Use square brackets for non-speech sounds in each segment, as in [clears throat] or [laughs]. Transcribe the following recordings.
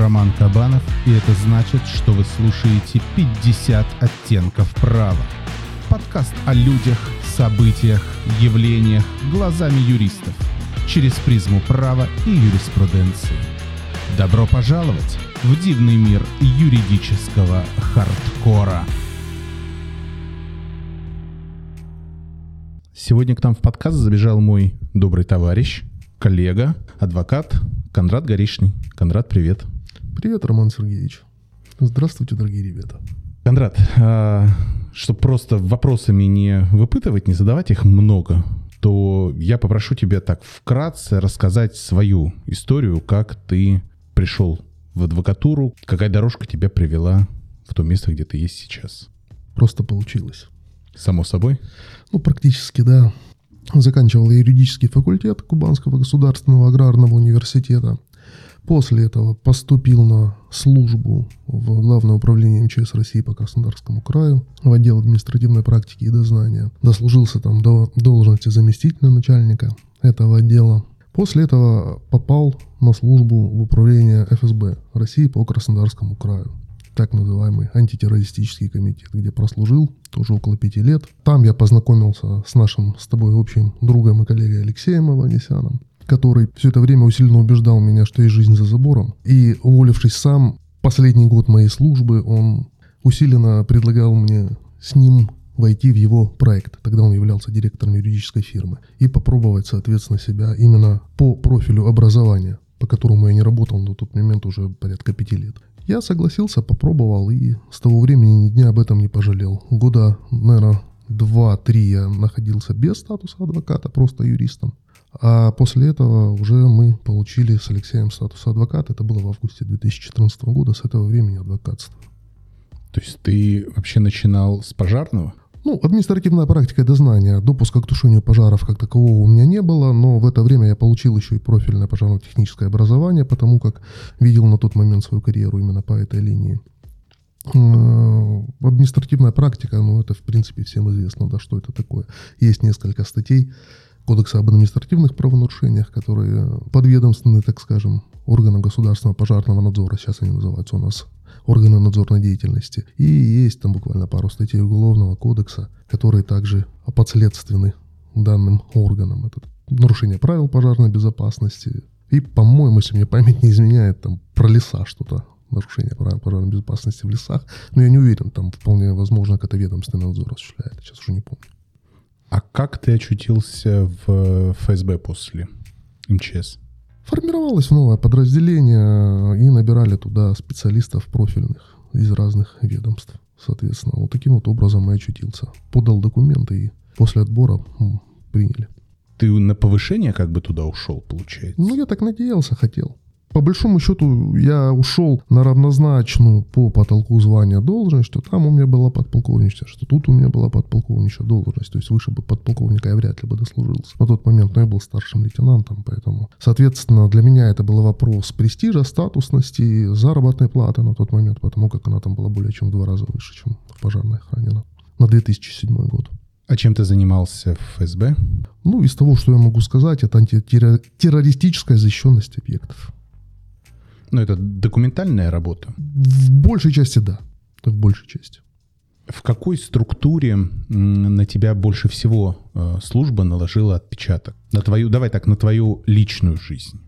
Роман Кабанов, и это значит, что вы слушаете 50 оттенков права. Подкаст о людях, событиях, явлениях глазами юристов через призму права и юриспруденции. Добро пожаловать в дивный мир юридического хардкора. Сегодня к нам в подкаст забежал мой добрый товарищ, коллега, адвокат Кондрат Горишний. Кондрат, привет. Привет, Роман Сергеевич. Здравствуйте, дорогие ребята. Кондрат, а, чтобы просто вопросами не выпытывать, не задавать их много, то я попрошу тебя так вкратце рассказать свою историю, как ты пришел в адвокатуру, какая дорожка тебя привела в то место, где ты есть сейчас. Просто получилось. Само собой? Ну, практически, да. Заканчивал я юридический факультет Кубанского государственного аграрного университета. После этого поступил на службу в Главное управление МЧС России по Краснодарскому краю, в отдел административной практики и дознания. Дослужился там до должности заместителя начальника этого отдела. После этого попал на службу в управление ФСБ России по Краснодарскому краю так называемый антитеррористический комитет, где прослужил тоже около пяти лет. Там я познакомился с нашим с тобой общим другом и коллегой Алексеем Аванесяном, который все это время усиленно убеждал меня, что есть жизнь за забором. И, уволившись сам, последний год моей службы он усиленно предлагал мне с ним войти в его проект. Тогда он являлся директором юридической фирмы. И попробовать, соответственно, себя именно по профилю образования, по которому я не работал на тот момент уже порядка пяти лет. Я согласился, попробовал и с того времени ни дня об этом не пожалел. Года, наверное, два-три я находился без статуса адвоката, просто юристом. А после этого уже мы получили с Алексеем статус адвоката. Это было в августе 2014 года. С этого времени адвокатство. То есть ты вообще начинал с пожарного? Ну, административная практика дознания. Допуска к тушению пожаров как такового у меня не было, но в это время я получил еще и профильное пожарно-техническое образование, потому как видел на тот момент свою карьеру именно по этой линии. Административная практика, ну, это, в принципе, всем известно, да, что это такое. Есть несколько статей Кодекса об административных правонарушениях, которые подведомственны, так скажем, органам государственного пожарного надзора, сейчас они называются у нас органы надзорной деятельности. И есть там буквально пару статей Уголовного кодекса, которые также подследственны данным органам. Это нарушение правил пожарной безопасности. И, по-моему, если мне память не изменяет, там про леса что-то нарушение правил пожарной безопасности в лесах. Но я не уверен, там вполне возможно, как это ведомственный надзор осуществляет. Сейчас уже не помню. А как ты очутился в ФСБ после МЧС? Формировалось новое подразделение и набирали туда специалистов профильных из разных ведомств. Соответственно, вот таким вот образом и очутился. Подал документы и после отбора приняли. Ты на повышение как бы туда ушел, получается? Ну, я так надеялся, хотел. По большому счету, я ушел на равнозначную по потолку звания должность, что там у меня была подполковничья, что тут у меня была подполковничья должность. То есть выше бы подполковника я вряд ли бы дослужился. На тот момент но я был старшим лейтенантом, поэтому, соответственно, для меня это был вопрос престижа, статусности, заработной платы на тот момент, потому как она там была более чем в два раза выше, чем в пожарной охране на 2007 год. А чем ты занимался в ФСБ? Ну, из того, что я могу сказать, это антитеррористическая защищенность объектов. Ну, это документальная работа? В большей части да. В большей части. В какой структуре на тебя больше всего э, служба наложила отпечаток? На твою, давай так, на твою личную жизнь.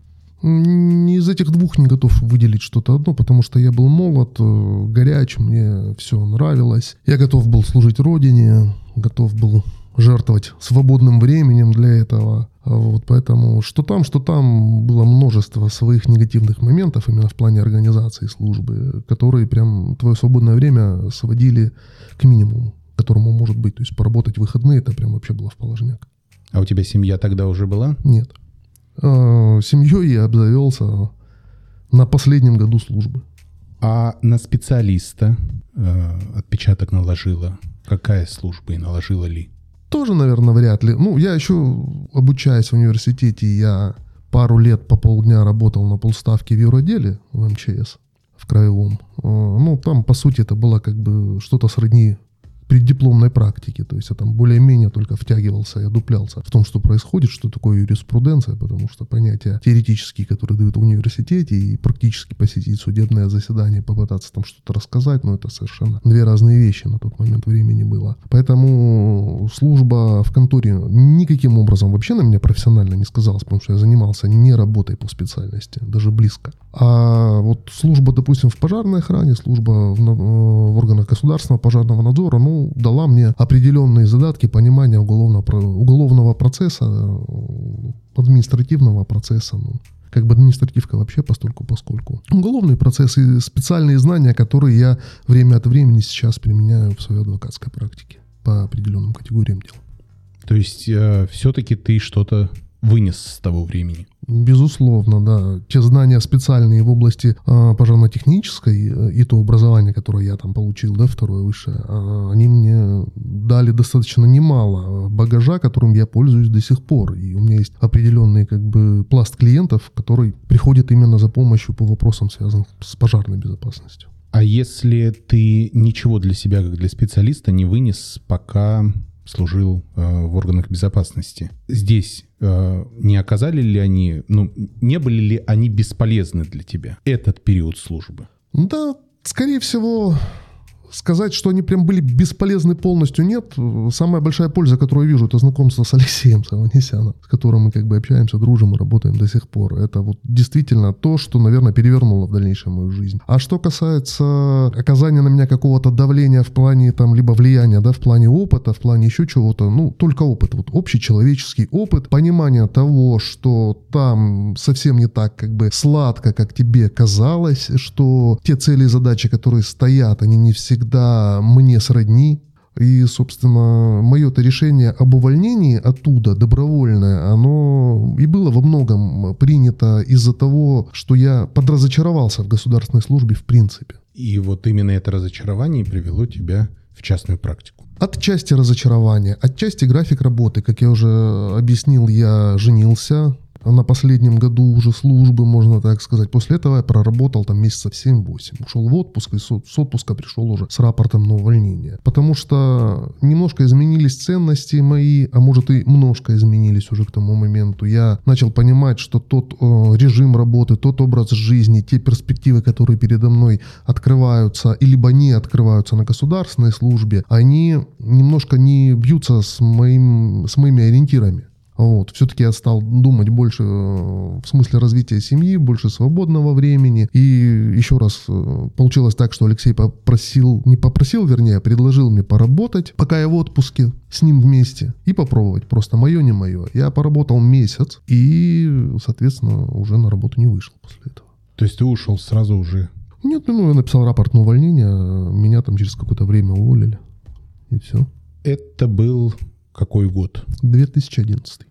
Из этих двух не готов выделить что-то одно, потому что я был молод, э, горяч, мне все нравилось. Я готов был служить родине, готов был жертвовать свободным временем для этого. А вот поэтому что там, что там было множество своих негативных моментов именно в плане организации службы, которые прям твое свободное время сводили к минимуму, которому может быть. То есть поработать в выходные это прям вообще было в положенияк. А у тебя семья тогда уже была? Нет. А, семьей я обзавелся на последнем году службы. А на специалиста э, отпечаток наложила? Какая служба и наложила ли? Тоже, наверное, вряд ли. Ну, я еще обучаясь в университете, я пару лет по полдня работал на полставки в юроделе в МЧС, в краевом. А, ну, там, по сути, это было как бы что-то сродни преддипломной практики. То есть я там более-менее только втягивался и одуплялся в том, что происходит, что такое юриспруденция, потому что понятия теоретические, которые дают в университете, и практически посетить судебное заседание, попытаться там что-то рассказать, ну это совершенно две разные вещи на тот момент времени было. Поэтому служба в конторе никаким образом вообще на меня профессионально не сказалась, потому что я занимался не работой по специальности, даже близко. А вот служба, допустим, в пожарной охране, служба в, в органах государственного пожарного надзора, ну, дала мне определенные задатки понимания уголовного, уголовного процесса, административного процесса, ну, как бы административка вообще постольку поскольку. Уголовные процессы, специальные знания, которые я время от времени сейчас применяю в своей адвокатской практике по определенным категориям дел. То есть э, все-таки ты что-то вынес с того времени? Безусловно, да. Те знания специальные в области э, пожарно-технической э, и то образование, которое я там получил, да, второе высшее, э, они мне дали достаточно немало багажа, которым я пользуюсь до сих пор. И у меня есть определенный как бы пласт клиентов, который приходит именно за помощью по вопросам, связанным с пожарной безопасностью. А если ты ничего для себя, как для специалиста, не вынес, пока служил э, в органах безопасности. Здесь э, не оказали ли они, ну, не были ли они бесполезны для тебя, этот период службы? Да, скорее всего, сказать, что они прям были бесполезны полностью, нет. Самая большая польза, которую я вижу, это знакомство с Алексеем Саванесяном, с которым мы как бы общаемся, дружим и работаем до сих пор. Это вот действительно то, что, наверное, перевернуло в дальнейшем мою жизнь. А что касается оказания на меня какого-то давления в плане там либо влияния, да, в плане опыта, в плане еще чего-то, ну, только опыт, вот общий человеческий опыт, понимание того, что там совсем не так как бы сладко, как тебе казалось, что те цели и задачи, которые стоят, они не всегда всегда мне сродни. И, собственно, мое-то решение об увольнении оттуда, добровольное, оно и было во многом принято из-за того, что я подразочаровался в государственной службе в принципе. И вот именно это разочарование привело тебя в частную практику. Отчасти разочарование, отчасти график работы. Как я уже объяснил, я женился, на последнем году уже службы, можно так сказать. После этого я проработал там месяцев 7-8. Ушел в отпуск и с отпуска пришел уже с рапортом на увольнение. Потому что немножко изменились ценности мои, а может и немножко изменились уже к тому моменту. Я начал понимать, что тот э, режим работы, тот образ жизни, те перспективы, которые передо мной открываются, и либо не открываются на государственной службе, они немножко не бьются с, моим, с моими ориентирами. Вот. Все-таки я стал думать больше э, в смысле развития семьи, больше свободного времени. И еще раз э, получилось так, что Алексей попросил, не попросил, вернее, а предложил мне поработать, пока я в отпуске с ним вместе и попробовать. Просто мое, не мое. Я поработал месяц и, соответственно, уже на работу не вышел после этого. То есть ты ушел сразу уже? Нет, ну я написал рапорт на увольнение, меня там через какое-то время уволили. И все. Это был какой год? 2011.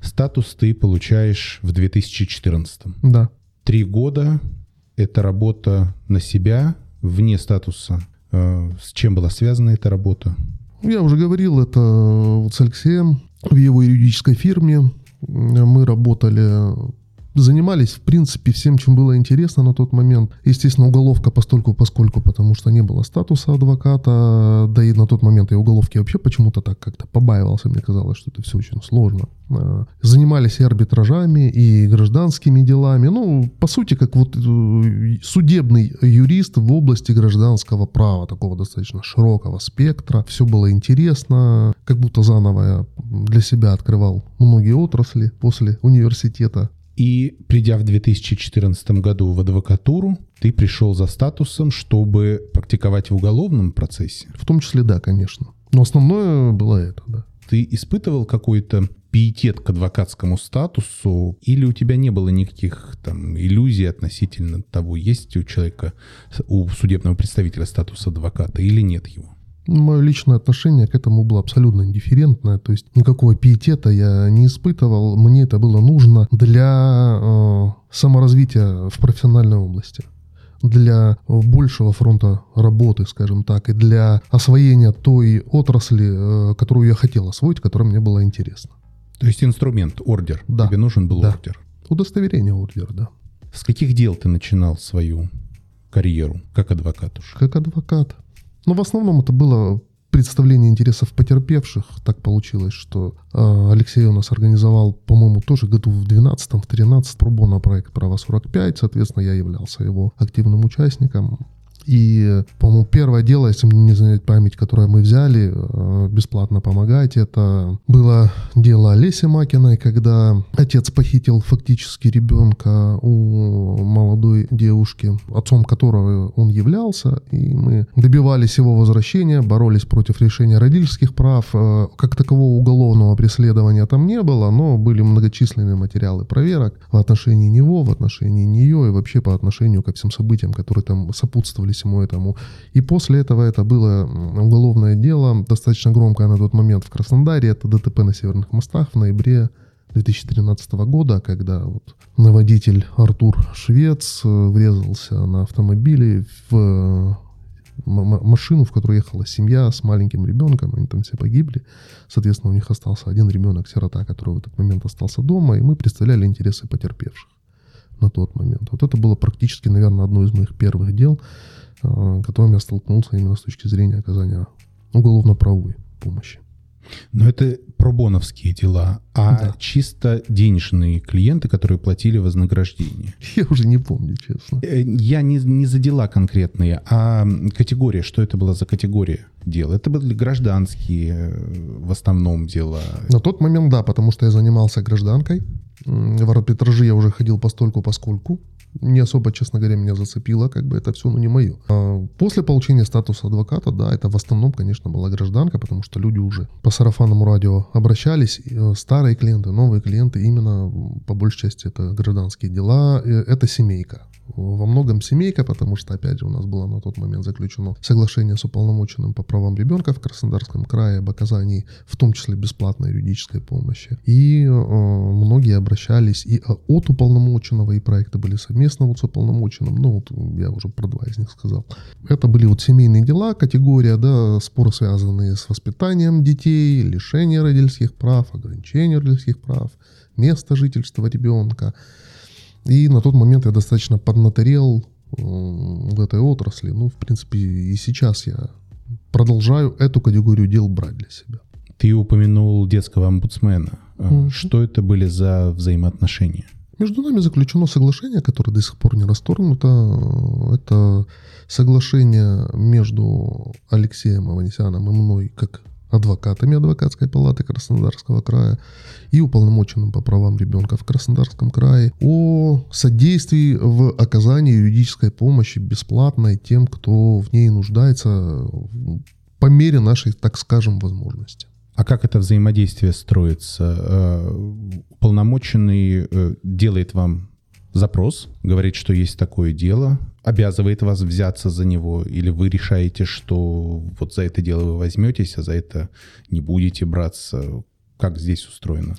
Статус ты получаешь в 2014. Да. Три года – это работа на себя, вне статуса. Э, с чем была связана эта работа? Я уже говорил, это вот с Алексеем в его юридической фирме. Мы работали занимались, в принципе, всем, чем было интересно на тот момент. Естественно, уголовка постольку поскольку, потому что не было статуса адвоката, да и на тот момент я уголовки вообще почему-то так как-то побаивался, мне казалось, что это все очень сложно. А, занимались и арбитражами, и гражданскими делами. Ну, по сути, как вот э, судебный юрист в области гражданского права, такого достаточно широкого спектра. Все было интересно, как будто заново я для себя открывал многие отрасли после университета. И придя в 2014 году в адвокатуру, ты пришел за статусом, чтобы практиковать в уголовном процессе? В том числе, да, конечно. Но основное было это, да. Ты испытывал какой-то пиетет к адвокатскому статусу, или у тебя не было никаких там иллюзий относительно того, есть у человека, у судебного представителя статус адвоката или нет его? Мое личное отношение к этому было абсолютно индифферентное, то есть никакого пиетета я не испытывал, мне это было нужно для э, саморазвития в профессиональной области для большего фронта работы, скажем так, и для освоения той отрасли, э, которую я хотел освоить, которая мне была интересна. То есть инструмент, ордер. Да. Тебе нужен был да. ордер. Удостоверение ордера, да. С каких дел ты начинал свою карьеру как адвокат уж? Как адвокат. Ну, в основном это было представление интересов потерпевших. Так получилось, что э, Алексей у нас организовал, по-моему, тоже году в 12 в 13 пробона проект «Право 45». Соответственно, я являлся его активным участником. И, по-моему, первое дело, если мне не занять память, которое мы взяли, э, бесплатно помогать, это было дело Олеси Макиной, когда отец похитил фактически ребенка у молодой девушки, отцом которого он являлся, и мы добивались его возвращения, боролись против решения родительских прав. Э, как такового уголовного преследования там не было, но были многочисленные материалы проверок в отношении него, в отношении нее и вообще по отношению ко всем событиям, которые там сопутствовали всему этому. И после этого это было уголовное дело, достаточно громкое на тот момент в Краснодаре. Это ДТП на Северных мостах в ноябре 2013 года, когда вот водитель Артур Швец э, врезался на автомобиле в машину, в которой ехала семья с маленьким ребенком, они там все погибли. Соответственно, у них остался один ребенок-сирота, который в этот момент остался дома, и мы представляли интересы потерпевших на тот момент. Вот это было практически, наверное, одно из моих первых дел, которым я столкнулся именно с точки зрения оказания уголовно-правовой помощи. Но это пробоновские дела, а да. чисто денежные клиенты, которые платили вознаграждение. [laughs] Я уже не помню, честно. Э, я не, не за дела конкретные, а категория. Что это была за категория дел? Это были гражданские э, в основном дела. На тот момент да, потому что я занимался гражданкой. В арбитраже я уже ходил постольку поскольку не особо, честно говоря, меня зацепило, как бы это все, ну, не мое. А после получения статуса адвоката, да, это в основном, конечно, была гражданка, потому что люди уже по сарафанному радио обращались, э, старые клиенты, новые клиенты, именно по большей части это гражданские дела, э, это семейка во многом семейка, потому что, опять же, у нас было на тот момент заключено соглашение с уполномоченным по правам ребенка в Краснодарском крае об оказании, в том числе бесплатной юридической помощи. И э, многие обращались и от уполномоченного, и проекты были совместно вот с уполномоченным. Ну, вот я уже про два из них сказал. Это были вот семейные дела, категория, да, споры, связанные с воспитанием детей, лишение родительских прав, ограничение родительских прав, место жительства ребенка, и на тот момент я достаточно поднаторел в этой отрасли. Ну, в принципе, и сейчас я продолжаю эту категорию дел брать для себя. Ты упомянул детского омбудсмена. Mm-hmm. Что это были за взаимоотношения? Между нами заключено соглашение, которое до сих пор не расторгнуто. Это соглашение между Алексеем Аванесяном и мной, как адвокатами адвокатской палаты Краснодарского края и уполномоченным по правам ребенка в Краснодарском крае о содействии в оказании юридической помощи бесплатной тем, кто в ней нуждается по мере нашей, так скажем, возможности. А как это взаимодействие строится? Э, уполномоченный э, делает вам запрос, говорит, что есть такое дело, обязывает вас взяться за него, или вы решаете, что вот за это дело вы возьметесь, а за это не будете браться? Как здесь устроено?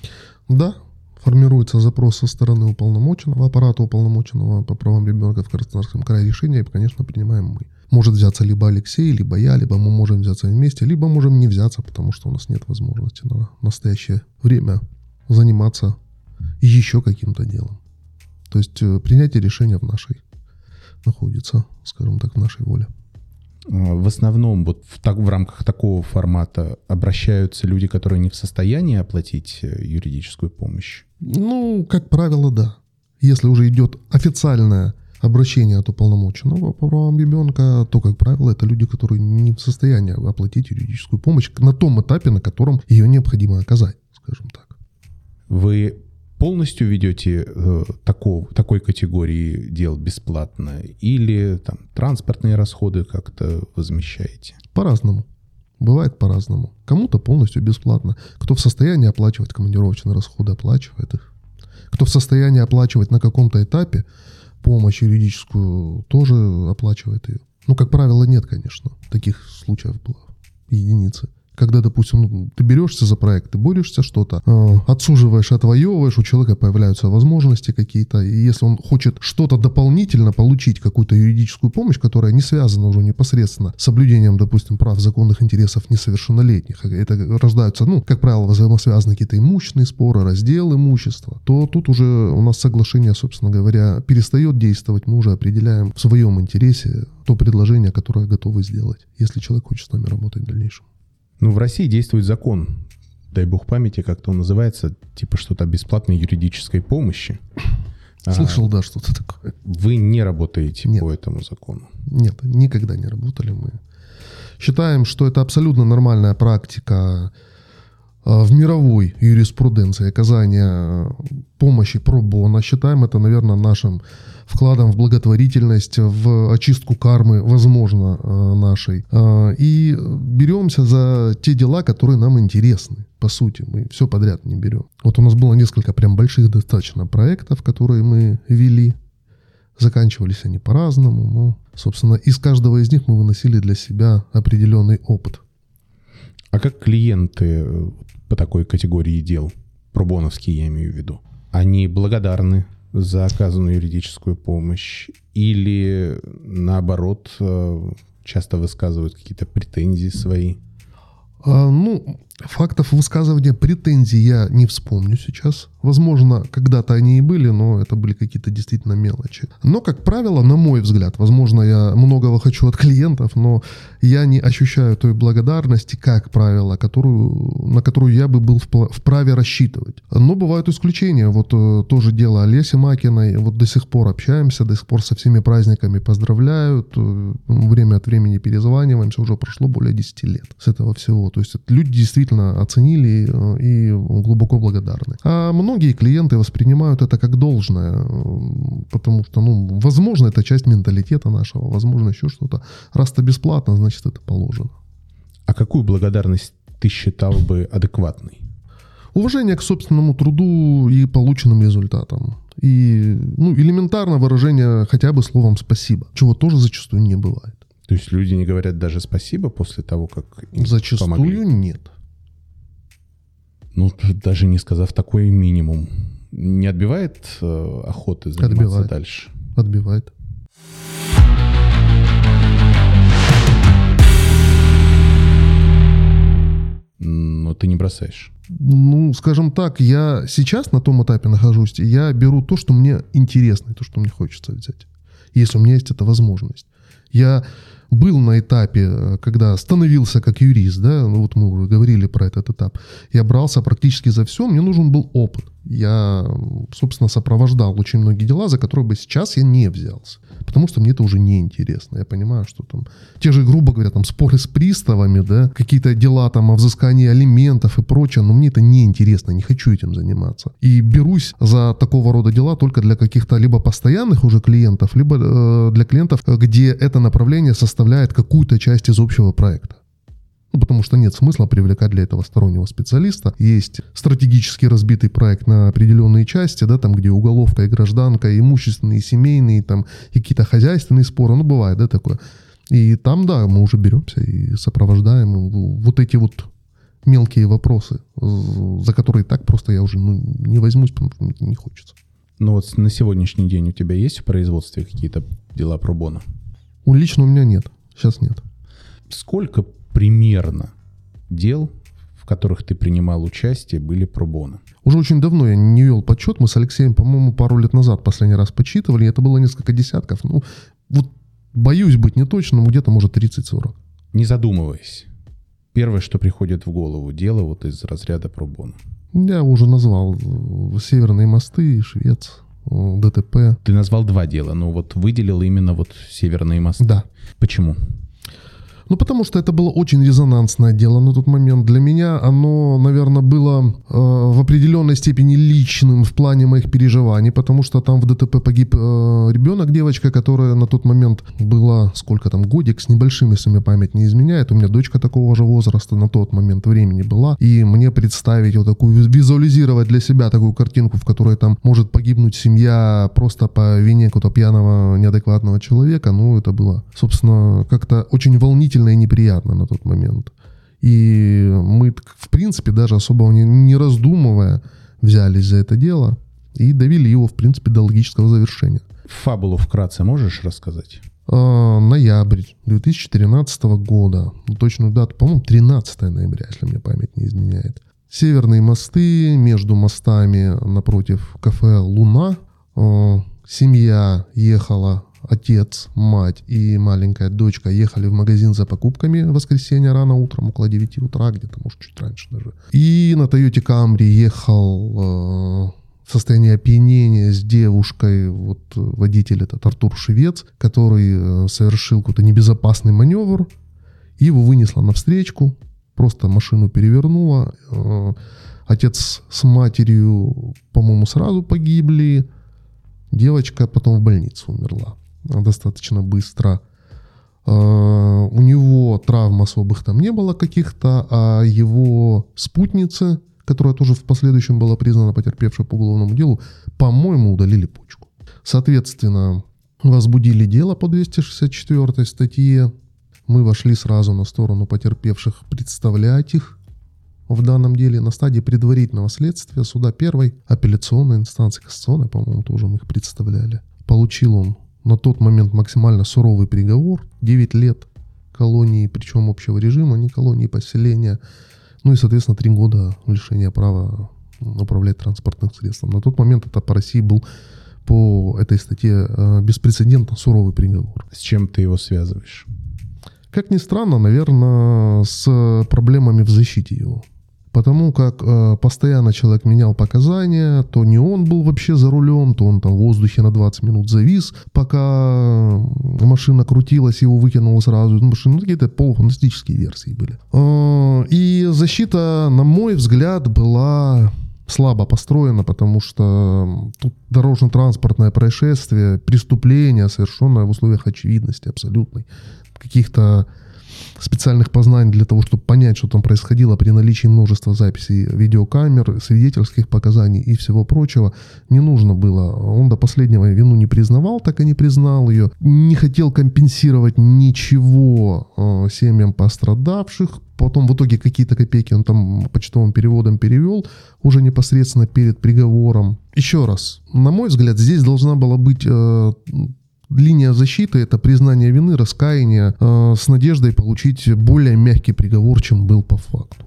Да, формируется запрос со стороны уполномоченного, аппарата уполномоченного по правам ребенка в Краснодарском крае решение, конечно, принимаем мы. Может взяться либо Алексей, либо я, либо мы можем взяться вместе, либо можем не взяться, потому что у нас нет возможности на настоящее время заниматься еще каким-то делом. То есть э, принятие решения в нашей находится, скажем так, в нашей воле. А, в основном вот в, так, в рамках такого формата обращаются люди, которые не в состоянии оплатить э, юридическую помощь? Ну, как правило, да. Если уже идет официальное обращение от уполномоченного по правам ребенка, то, как правило, это люди, которые не в состоянии оплатить юридическую помощь на том этапе, на котором ее необходимо оказать, скажем так. Вы полностью ведете э, такого, такой категории дел бесплатно или там транспортные расходы как-то возмещаете? По-разному. Бывает по-разному. Кому-то полностью бесплатно. Кто в состоянии оплачивать командировочные расходы, оплачивает их. Кто в состоянии оплачивать на каком-то этапе помощь юридическую, тоже оплачивает ее. Ну, как правило, нет, конечно. Таких случаев было единицы. Когда, допустим, ну, ты берешься за проект, ты борешься что-то, э, отсуживаешь, отвоевываешь, у человека появляются возможности какие-то, и если он хочет что-то дополнительно получить, какую-то юридическую помощь, которая не связана уже непосредственно с соблюдением, допустим, прав законных интересов несовершеннолетних, это рождаются, ну, как правило, взаимосвязаны какие-то имущественные споры, раздел имущества, то тут уже у нас соглашение, собственно говоря, перестает действовать, мы уже определяем в своем интересе то предложение, которое готовы сделать, если человек хочет с нами работать в дальнейшем. Ну, в России действует закон, дай бог памяти, как-то он называется, типа что-то о бесплатной юридической помощи. Слышал, а, да, что-то такое. Вы не работаете Нет. по этому закону? Нет, никогда не работали мы. Считаем, что это абсолютно нормальная практика а, в мировой юриспруденции оказания помощи про бона. Считаем это, наверное, нашим вкладом в благотворительность, в очистку кармы, возможно, э, нашей. Э, и беремся за те дела, которые нам интересны. По сути, мы все подряд не берем. Вот у нас было несколько прям больших достаточно проектов, которые мы вели. Заканчивались они по-разному, но, собственно, из каждого из них мы выносили для себя определенный опыт. А как клиенты э, по такой категории дел, пробоновские я имею в виду, они благодарны за оказанную юридическую помощь, или наоборот э, часто высказывают какие-то претензии свои? А, ну, фактов высказывания претензий я не вспомню сейчас. Возможно, когда-то они и были, но это были какие-то действительно мелочи. Но, как правило, на мой взгляд, возможно, я многого хочу от клиентов, но я не ощущаю той благодарности, как правило, которую, на которую я бы был вправе рассчитывать. Но бывают исключения. Вот э, тоже дело Олеси Макиной. Вот до сих пор общаемся, до сих пор со всеми праздниками поздравляют. Э, время от времени перезваниваемся. Уже прошло более 10 лет с этого всего. То есть люди действительно оценили э, и глубоко благодарны. А многие клиенты воспринимают это как должное, потому что, ну, возможно, это часть менталитета нашего, возможно, еще что-то. Раз это бесплатно, значит, это положено. А какую благодарность ты считал бы адекватной? Уважение к собственному труду и полученным результатам. И ну, элементарно выражение хотя бы словом «спасибо», чего тоже зачастую не бывает. То есть люди не говорят даже спасибо после того, как им Зачастую помогли? нет. Ну, даже не сказав такой минимум. Не отбивает э, охоты заниматься отбивает. дальше? Отбивает. Но ты не бросаешь. Ну, скажем так, я сейчас на том этапе нахожусь, я беру то, что мне интересно, то, что мне хочется взять. Если у меня есть эта возможность. Я был на этапе, э, когда становился как юрист, да, ну вот мы уже говорили про этот этап, я брался практически за все, мне нужен был опыт. Я, собственно, сопровождал очень многие дела, за которые бы сейчас я не взялся. Потому что мне это уже не интересно. Я понимаю, что там те же, грубо говоря, там споры с приставами, да, какие-то дела там о взыскании алиментов и прочее, но мне это не интересно, не хочу этим заниматься. И берусь за такого рода дела только для каких-то либо постоянных уже клиентов, либо э, для клиентов, где это направление составляет какую-то часть из общего проекта. Ну, потому что нет смысла привлекать для этого стороннего специалиста. Есть стратегически разбитый проект на определенные части, да, там, где уголовка и гражданка, и имущественные, и семейные, там, и какие-то хозяйственные споры, ну, бывает, да, такое. И там, да, мы уже беремся и сопровождаем вот эти вот мелкие вопросы, за которые так просто я уже ну, не возьмусь, потому что не хочется. Ну вот на сегодняшний день у тебя есть в производстве какие-то дела пробона? У лично у меня нет. Сейчас нет. Сколько примерно дел, в которых ты принимал участие, были пробоны? Уже очень давно я не вел подсчет. Мы с Алексеем, по-моему, пару лет назад последний раз подсчитывали. Это было несколько десятков. Ну, вот боюсь быть неточным, где-то, может, 30-40. Не задумываясь. Первое, что приходит в голову, дело вот из разряда пробона. Я уже назвал Северные мосты, Швец, ДТП. Ты назвал два дела, но вот выделил именно вот Северные мосты. Да. Почему? Ну, потому что это было очень резонансное дело на тот момент. Для меня оно, наверное, было э, в определенной степени личным в плане моих переживаний, потому что там в ДТП погиб э, ребенок, девочка, которая на тот момент была, сколько там, годик с небольшим, если мне память не изменяет. У меня дочка такого же возраста на тот момент времени была. И мне представить вот такую, визуализировать для себя такую картинку, в которой там может погибнуть семья просто по вине какого-то пьяного, неадекватного человека, ну, это было, собственно, как-то очень волнительно волнительно и неприятно на тот момент. И мы, в принципе, даже особо не, не раздумывая, взялись за это дело и довели его, в принципе, до логического завершения. Фабулу вкратце можешь рассказать? А, ноябрь 2013 года. Точную дату, по-моему, 13 ноября, если мне память не изменяет. Северные мосты, между мостами напротив кафе «Луна». А, семья ехала, отец, мать и маленькая дочка ехали в магазин за покупками в воскресенье рано утром, около 9 утра, где-то, может, чуть раньше даже. И на Тойоте Камри ехал а, в состоянии опьянения с девушкой, вот водитель этот Артур Шевец, который э, совершил какой-то небезопасный маневр, и его вынесло на встречку, просто машину перевернуло. Э, отец с матерью, по-моему, сразу погибли. Девочка потом в больнице умерла достаточно быстро. Э, у него травм особых там не было каких-то, а его спутницы – которая тоже в последующем была признана потерпевшей по уголовному делу, по-моему, удалили почку. Соответственно, возбудили дело по 264 статье. Мы вошли сразу на сторону потерпевших представлять их в данном деле на стадии предварительного следствия суда первой апелляционной инстанции, кассационной, по-моему, тоже мы их представляли. Получил он на тот момент максимально суровый приговор, 9 лет колонии, причем общего режима, не колонии, поселения, ну и, соответственно, три года лишения права управлять транспортным средством. На тот момент это по России был по этой статье э, беспрецедентно суровый приговор. С чем ты его связываешь? Как ни странно, наверное, с проблемами в защите его. Потому как э, постоянно человек менял показания, то не он был вообще за рулем, то он там в воздухе на 20 минут завис, пока машина крутилась, его выкинуло сразу. Ну, машины, ну, какие-то полуфантастические версии были. Э, и защита, на мой взгляд, была слабо построена, потому что тут дорожно-транспортное происшествие, преступление, совершенное в условиях очевидности абсолютной, каких-то специальных познаний для того, чтобы понять, что там происходило при наличии множества записей видеокамер, свидетельских показаний и всего прочего, не нужно было. Он до последнего вину не признавал, так и не признал ее. Не хотел компенсировать ничего э, семьям пострадавших. Потом в итоге какие-то копейки он там почтовым переводом перевел уже непосредственно перед приговором. Еще раз, на мой взгляд, здесь должна была быть э, линия защиты это признание вины, раскаяние э, с надеждой получить более мягкий приговор, чем был по факту.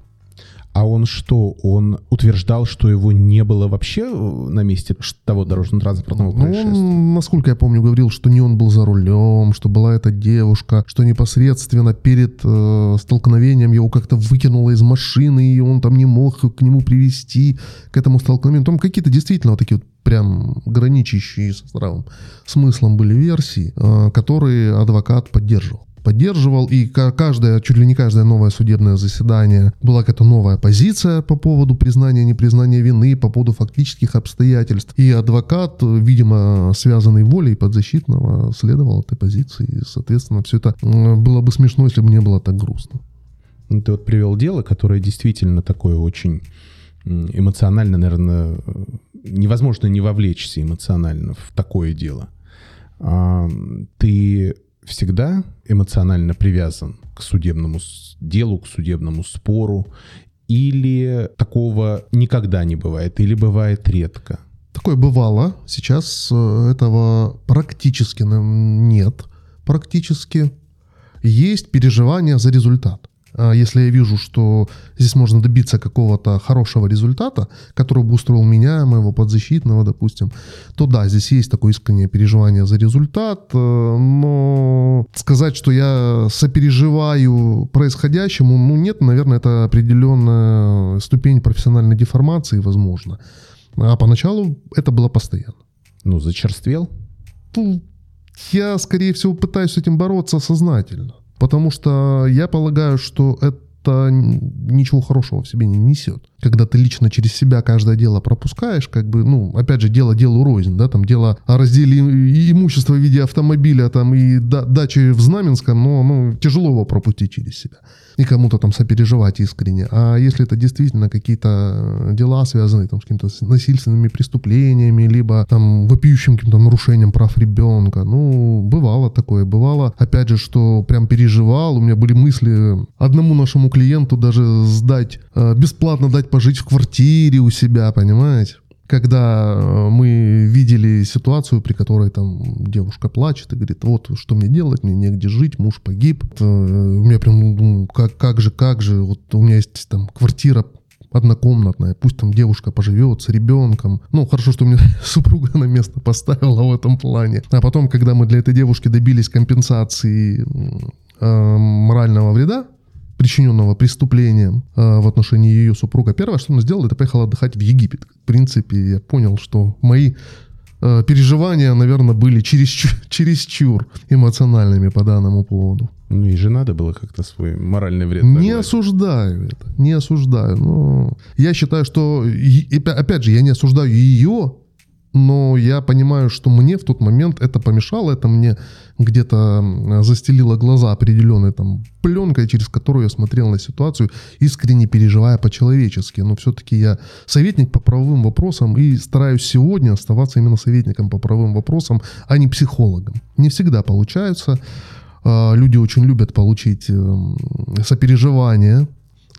А он что? Он утверждал, что его не было вообще э, на месте того дорожно-транспортного ну, происшествия? Он, насколько я помню, говорил, что не он был за рулем, что была эта девушка, что непосредственно перед э, столкновением его как-то выкинуло из машины, и он там не мог к нему привести к этому столкновению. Там какие-то действительно вот такие вот прям граничащие со здравым смыслом были версии, э, которые адвокат поддерживал поддерживал, и каждое, чуть ли не каждое новое судебное заседание была какая-то новая позиция по поводу признания, непризнания вины, по поводу фактических обстоятельств. И адвокат, видимо, связанный волей подзащитного, следовал этой позиции. И, соответственно, все это было бы смешно, если бы не было так грустно. Ну, ты вот привел дело, которое действительно такое очень эмоционально, наверное, невозможно не вовлечься эмоционально в такое дело. А, ты всегда эмоционально привязан к судебному делу, к судебному спору, или такого никогда не бывает, или бывает редко? Такое бывало. Сейчас э, этого практически нет. Практически. Есть переживания за результат. А если я вижу, что здесь можно добиться какого-то хорошего результата, который бы устроил меня, моего подзащитного, допустим, то да, здесь есть такое искреннее переживание за результат, э, но сказать, что я сопереживаю происходящему, ну нет, наверное, это определенная ступень профессиональной деформации, возможно. А поначалу это было постоянно. Ну, зачерствел? Ну, я, скорее всего, пытаюсь с этим бороться сознательно. Потому что я полагаю, что это ничего хорошего в себе не несет. когда ты лично через себя каждое дело пропускаешь, как бы, ну, опять же, дело делу рознь, да, там дело о разделе имущества в виде автомобиля там и дачи в Знаменском, но ну, тяжело его пропустить через себя и кому-то там сопереживать искренне. А если это действительно какие-то дела, связанные там с какими-то насильственными преступлениями, либо там вопиющим каким-то нарушением прав ребенка, ну, бывало такое, бывало, опять же, что прям переживал, у меня были мысли одному нашему клиенту даже сдать, э, бесплатно дать пожить в квартире у себя, понимаете? Когда э, мы видели ситуацию, при которой там девушка плачет и говорит, вот что мне делать, мне негде жить, муж погиб. Э, у меня прям, ну, как, как же, как же, вот у меня есть там квартира однокомнатная, пусть там девушка поживет с ребенком. Ну, хорошо, что меня [laughs] супруга на место поставила в этом плане. А потом, когда мы для этой девушки добились компенсации э, морального вреда, причиненного преступлением э, в отношении ее супруга. Первое, что он сделал, это поехал отдыхать в Египет. В принципе, я понял, что мои э, переживания, наверное, были чересчур, [laughs] чересчур эмоциональными по данному поводу. Ну и же надо было как-то свой моральный вред. Не осуждаю это, не осуждаю. Но я считаю, что, опять же, я не осуждаю ее, но я понимаю, что мне в тот момент это помешало, это мне где-то застелило глаза определенной там пленкой, через которую я смотрел на ситуацию, искренне переживая по-человечески. Но все-таки я советник по правовым вопросам и стараюсь сегодня оставаться именно советником по правовым вопросам, а не психологом. Не всегда получается. А, люди очень любят получить эм, сопереживание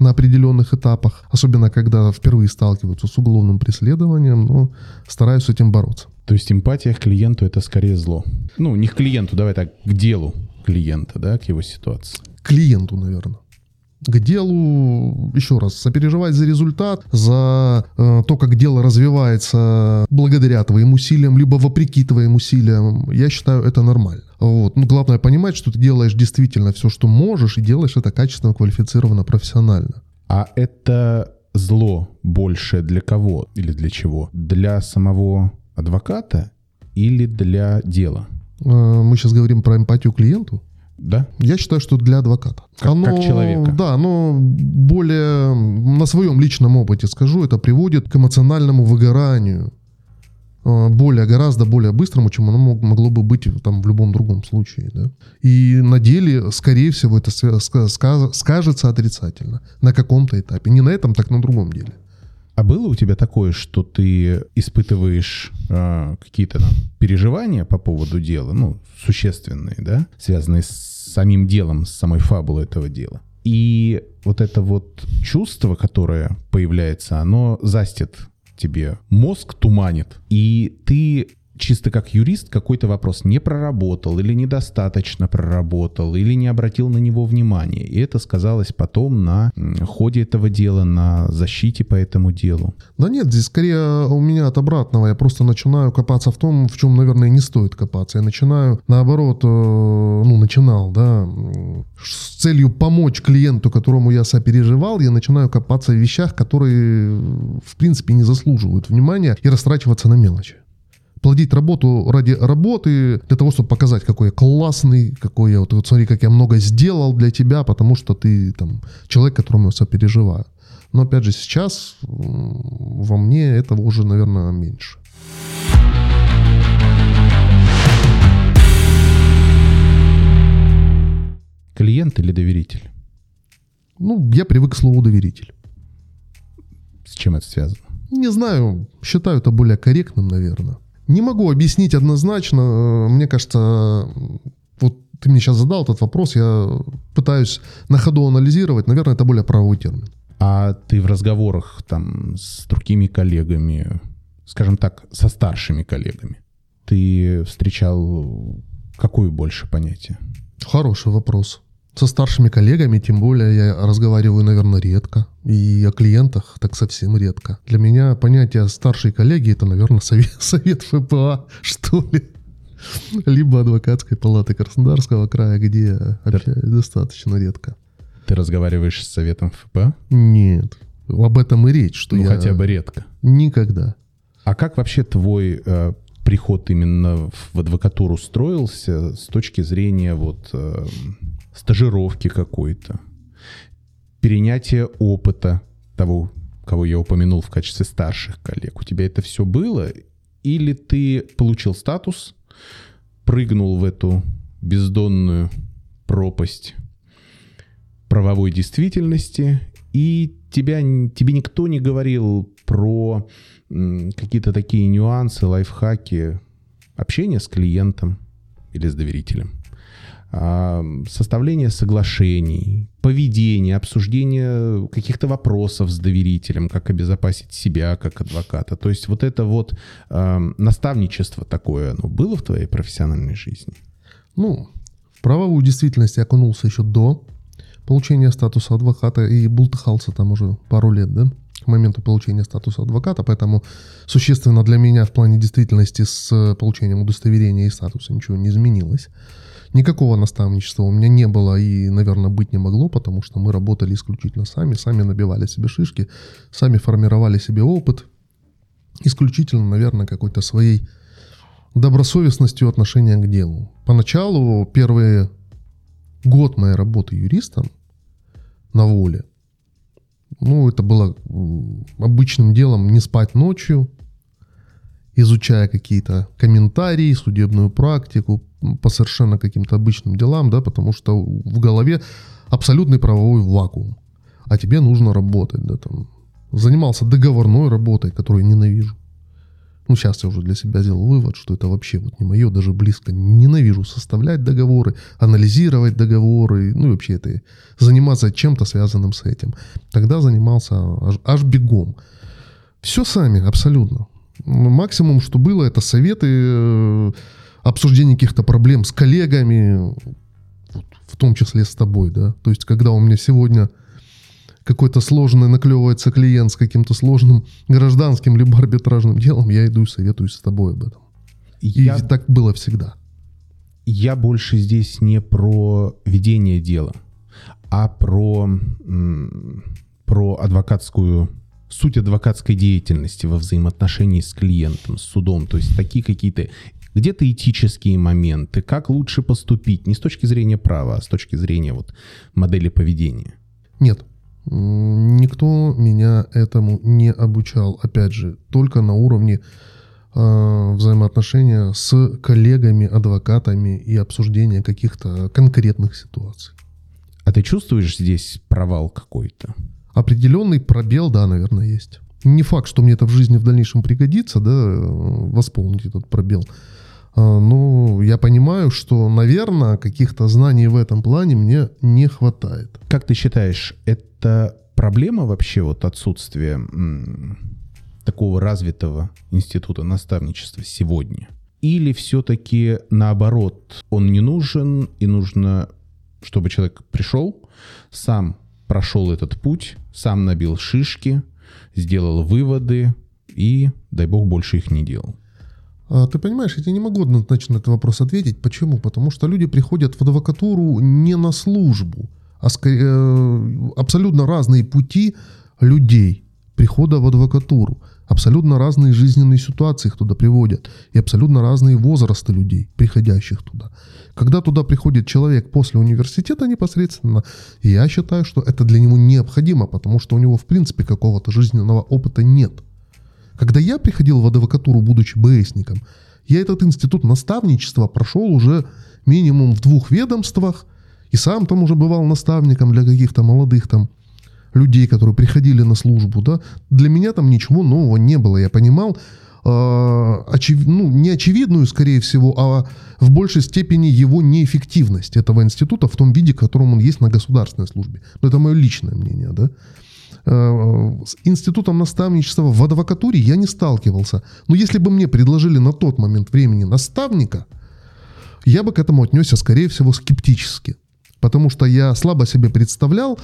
на определенных этапах, особенно когда впервые сталкиваются с уголовным преследованием, но стараюсь с этим бороться. То есть эмпатия к клиенту это скорее зло. Ну, не к клиенту, давай так, к делу клиента, да, к его ситуации. Клиенту, наверное к делу, еще раз, сопереживать за результат, за э, то, как дело развивается благодаря твоим усилиям, либо вопреки твоим усилиям, я считаю, это нормально. Вот. Ну, главное понимать, что ты делаешь действительно все, что можешь, и делаешь это качественно, квалифицированно, профессионально. А это зло больше для кого или для чего? Для самого адвоката или для дела? Э, мы сейчас говорим про эмпатию клиенту. Да? Я считаю, что для адвоката. Как, оно, как человека. Да, но более на своем личном опыте скажу, это приводит к эмоциональному выгоранию. Э, более, гораздо более быстрому, чем оно могло бы быть там, в любом другом случае. Да? И на деле, скорее всего, это скажется отрицательно на каком-то этапе. Не на этом, так на другом деле. А было у тебя такое, что ты испытываешь э, какие-то там переживания по поводу дела, ну, существенные, да, связанные с самим делом, с самой фабулой этого дела? И вот это вот чувство, которое появляется, оно застит тебе мозг туманит, и ты чисто как юрист какой-то вопрос не проработал или недостаточно проработал или не обратил на него внимания. И это сказалось потом на ходе этого дела, на защите по этому делу. Да нет, здесь скорее у меня от обратного. Я просто начинаю копаться в том, в чем, наверное, не стоит копаться. Я начинаю, наоборот, э, ну, начинал, да, с целью помочь клиенту, которому я сопереживал, я начинаю копаться в вещах, которые, в принципе, не заслуживают внимания и растрачиваться на мелочи плодить работу ради работы, для того, чтобы показать, какой я классный, какой я, вот, вот смотри, как я много сделал для тебя, потому что ты там человек, которому я сопереживаю. Но опять же, сейчас во мне этого уже, наверное, меньше. Клиент или доверитель? Ну, я привык к слову доверитель. С чем это связано? Не знаю, считаю это более корректным, наверное. Не могу объяснить однозначно. Мне кажется, вот ты мне сейчас задал этот вопрос, я пытаюсь на ходу анализировать. Наверное, это более правовой термин. А ты в разговорах там с другими коллегами, скажем так, со старшими коллегами, ты встречал какое больше понятие? Хороший вопрос. Со старшими коллегами, тем более, я разговариваю, наверное, редко. И о клиентах так совсем редко. Для меня понятие старшей коллеги это, наверное, [laughs] совет, совет ФПА, что ли. Либо адвокатской палаты Краснодарского края, где общаюсь достаточно редко. Ты разговариваешь с советом ФПА? Нет. Об этом и речь, что ну, я... хотя бы редко. Никогда. А как вообще твой э, приход именно в адвокатуру строился с точки зрения вот э, стажировки какой-то, перенятие опыта того, кого я упомянул в качестве старших коллег, у тебя это все было? Или ты получил статус, прыгнул в эту бездонную пропасть правовой действительности, и тебя, тебе никто не говорил про какие-то такие нюансы, лайфхаки общения с клиентом или с доверителем, составление соглашений, поведение, обсуждение каких-то вопросов с доверителем, как обезопасить себя как адвоката. То есть вот это вот э, наставничество такое, оно было в твоей профессиональной жизни? Ну, в правовую действительность я окунулся еще до получения статуса адвоката и бултыхался там уже пару лет, да, к моменту получения статуса адвоката, поэтому существенно для меня в плане действительности с получением удостоверения и статуса ничего не изменилось. Никакого наставничества у меня не было и, наверное, быть не могло, потому что мы работали исключительно сами, сами набивали себе шишки, сами формировали себе опыт, исключительно, наверное, какой-то своей добросовестностью отношения к делу. Поначалу, первый год моей работы юристом, на воле. Ну, это было обычным делом не спать ночью, изучая какие-то комментарии, судебную практику по совершенно каким-то обычным делам, да, потому что в голове абсолютный правовой вакуум, а тебе нужно работать, да, там. Занимался договорной работой, которую ненавижу. Ну, сейчас я уже для себя сделал вывод, что это вообще вот не мое, даже близко. Ненавижу составлять договоры, анализировать договоры, ну и вообще это заниматься чем-то связанным с этим. Тогда занимался аж, аж бегом. Все сами, абсолютно. Максимум, что было, это советы, э, обсуждение каких-то проблем с коллегами, в том числе с тобой, да. То есть, когда у меня сегодня какой-то сложный наклевывается клиент с каким-то сложным гражданским либо арбитражным делом, я иду и советуюсь с тобой об этом. Я... И так было всегда. Я больше здесь не про ведение дела, а про, про адвокатскую суть адвокатской деятельности во взаимоотношении с клиентом, с судом. То есть такие какие-то где-то этические моменты, как лучше поступить, не с точки зрения права, а с точки зрения вот модели поведения. Нет, Никто меня этому не обучал. Опять же, только на уровне э, взаимоотношения с коллегами, адвокатами и обсуждения каких-то конкретных ситуаций. А ты чувствуешь здесь провал какой-то? Определенный пробел, да, наверное, есть. Не факт, что мне это в жизни в дальнейшем пригодится, да, восполнить этот пробел. А, но я понимаю, что, наверное, каких-то знаний в этом плане мне не хватает. Как ты считаешь, это проблема вообще вот отсутствие такого развитого института наставничества сегодня? Или все-таки наоборот, он не нужен и нужно, чтобы человек пришел, сам прошел этот путь, сам набил шишки, сделал выводы и, дай бог, больше их не делал? А, ты понимаешь, я тебе не могу однозначно на этот вопрос ответить. Почему? Потому что люди приходят в адвокатуру не на службу, а скорее, э, абсолютно разные пути людей прихода в адвокатуру. Абсолютно разные жизненные ситуации их туда приводят. И абсолютно разные возрасты людей, приходящих туда. Когда туда приходит человек после университета непосредственно, я считаю, что это для него необходимо, потому что у него в принципе какого-то жизненного опыта нет – когда я приходил в адвокатуру, будучи БСником, я этот институт наставничества прошел уже минимум в двух ведомствах, и сам там уже бывал наставником для каких-то молодых там людей, которые приходили на службу, да, для меня там ничего нового не было. Я понимал, э, очев... ну, не очевидную, скорее всего, а в большей степени его неэффективность этого института в том виде, в котором он есть на государственной службе. Но это мое личное мнение, да. Э, с институтом наставничества в адвокатуре я не сталкивался. Но если бы мне предложили на тот момент времени наставника, я бы к этому отнесся, скорее всего, скептически. Потому что я слабо себе представлял,